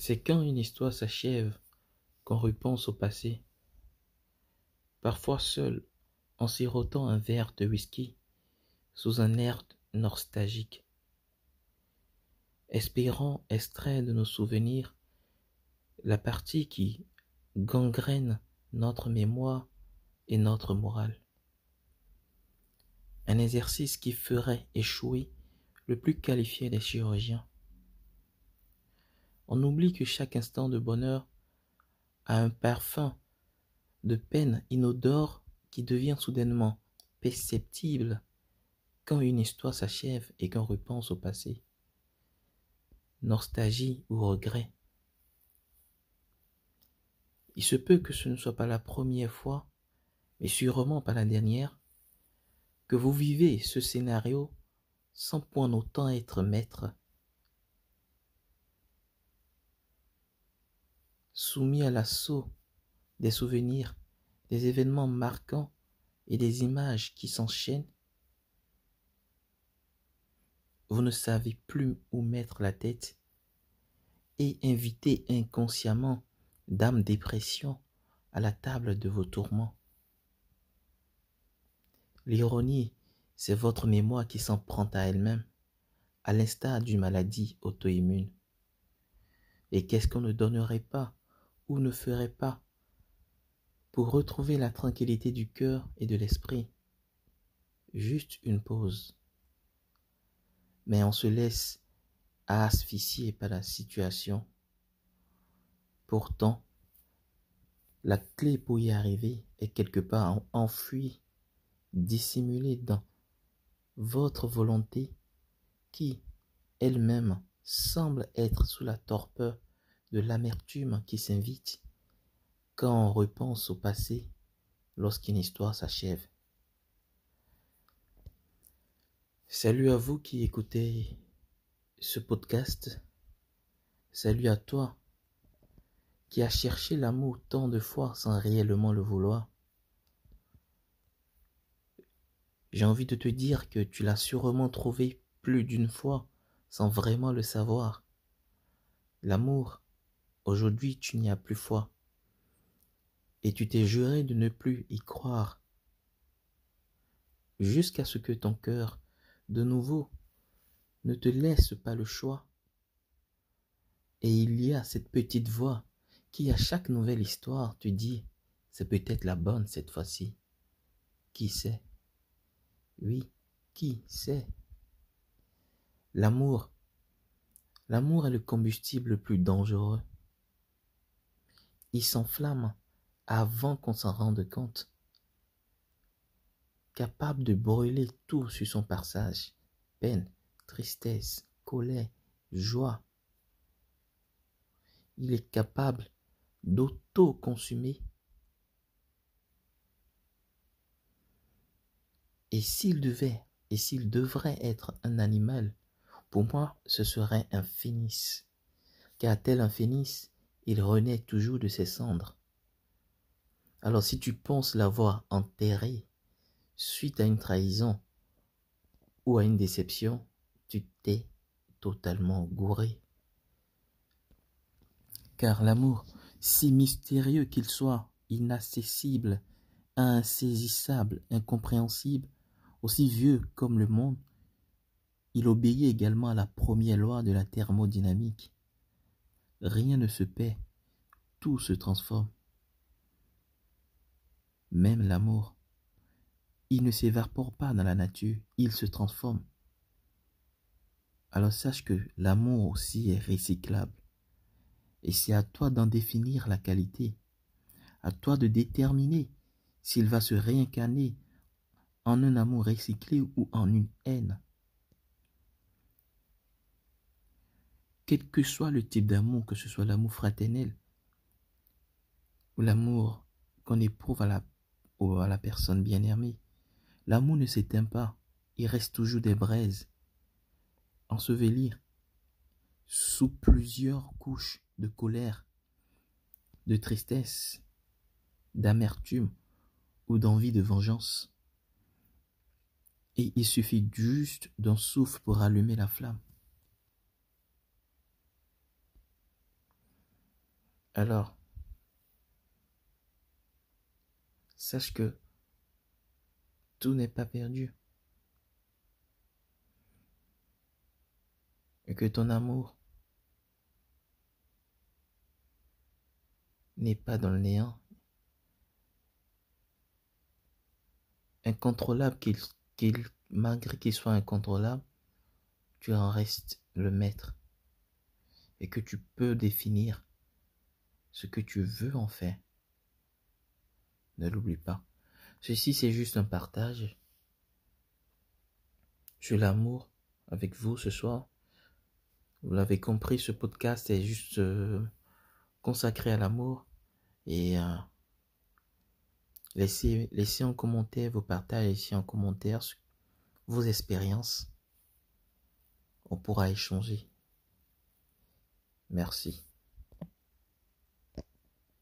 C'est quand une histoire s'achève qu'on repense au passé. Parfois seul, en sirotant un verre de whisky, sous un air nostalgique. Espérant extraire de nos souvenirs la partie qui gangrène notre mémoire et notre morale. Un exercice qui ferait échouer le plus qualifié des chirurgiens. On oublie que chaque instant de bonheur a un parfum de peine inodore qui devient soudainement perceptible quand une histoire s'achève et qu'on repense au passé. Nostalgie ou regret. Il se peut que ce ne soit pas la première fois, mais sûrement pas la dernière, que vous vivez ce scénario sans point autant être maître soumis à l'assaut des souvenirs, des événements marquants et des images qui s'enchaînent, vous ne savez plus où mettre la tête et inviter inconsciemment d'âme dépression à la table de vos tourments. L'ironie, c'est votre mémoire qui s'en prend à elle-même, à l'instar d'une maladie auto-immune. Et qu'est-ce qu'on ne donnerait pas ne ferait pas pour retrouver la tranquillité du cœur et de l'esprit Juste une pause. Mais on se laisse asphyxier par la situation. Pourtant, la clé pour y arriver est quelque part enfouie, dissimulée dans votre volonté qui, elle-même, semble être sous la torpeur de l'amertume qui s'invite quand on repense au passé lorsqu'une histoire s'achève. Salut à vous qui écoutez ce podcast. Salut à toi qui as cherché l'amour tant de fois sans réellement le vouloir. J'ai envie de te dire que tu l'as sûrement trouvé plus d'une fois sans vraiment le savoir. L'amour Aujourd'hui, tu n'y as plus foi. Et tu t'es juré de ne plus y croire. Jusqu'à ce que ton cœur, de nouveau, ne te laisse pas le choix. Et il y a cette petite voix qui, à chaque nouvelle histoire, te dit, c'est peut-être la bonne cette fois-ci. Qui sait? Oui, qui sait? L'amour. L'amour est le combustible le plus dangereux. Il s'enflamme avant qu'on s'en rende compte. Capable de brûler tout sur son passage. Peine, tristesse, colère, joie. Il est capable d'auto-consumer. Et s'il devait, et s'il devrait être un animal, pour moi, ce serait un phénix. Car tel un phénix, il renaît toujours de ses cendres. Alors si tu penses l'avoir enterré suite à une trahison ou à une déception, tu t'es totalement gouré. Car l'amour, si mystérieux qu'il soit, inaccessible, insaisissable, incompréhensible, aussi vieux comme le monde, il obéit également à la première loi de la thermodynamique. Rien ne se perd, tout se transforme. Même l'amour. Il ne s'évapore pas dans la nature, il se transforme. Alors sache que l'amour aussi est recyclable. Et c'est à toi d'en définir la qualité, à toi de déterminer s'il va se réincarner en un amour recyclé ou en une haine. Quel que soit le type d'amour, que ce soit l'amour fraternel ou l'amour qu'on éprouve à la, à la personne bien aimée, l'amour ne s'éteint pas, il reste toujours des braises, ensevelir sous plusieurs couches de colère, de tristesse, d'amertume ou d'envie de vengeance. Et il suffit juste d'un souffle pour allumer la flamme. Alors, sache que tout n'est pas perdu. Et que ton amour n'est pas dans le néant. Incontrôlable qu'il, malgré qu'il soit incontrôlable, tu en restes le maître. Et que tu peux définir ce que tu veux en faire. Ne l'oublie pas. Ceci, c'est juste un partage. J'ai l'amour avec vous ce soir. Vous l'avez compris, ce podcast est juste euh, consacré à l'amour. Et euh, laissez, laissez en commentaire vos partages, laissez en commentaire vos expériences. On pourra échanger. Merci.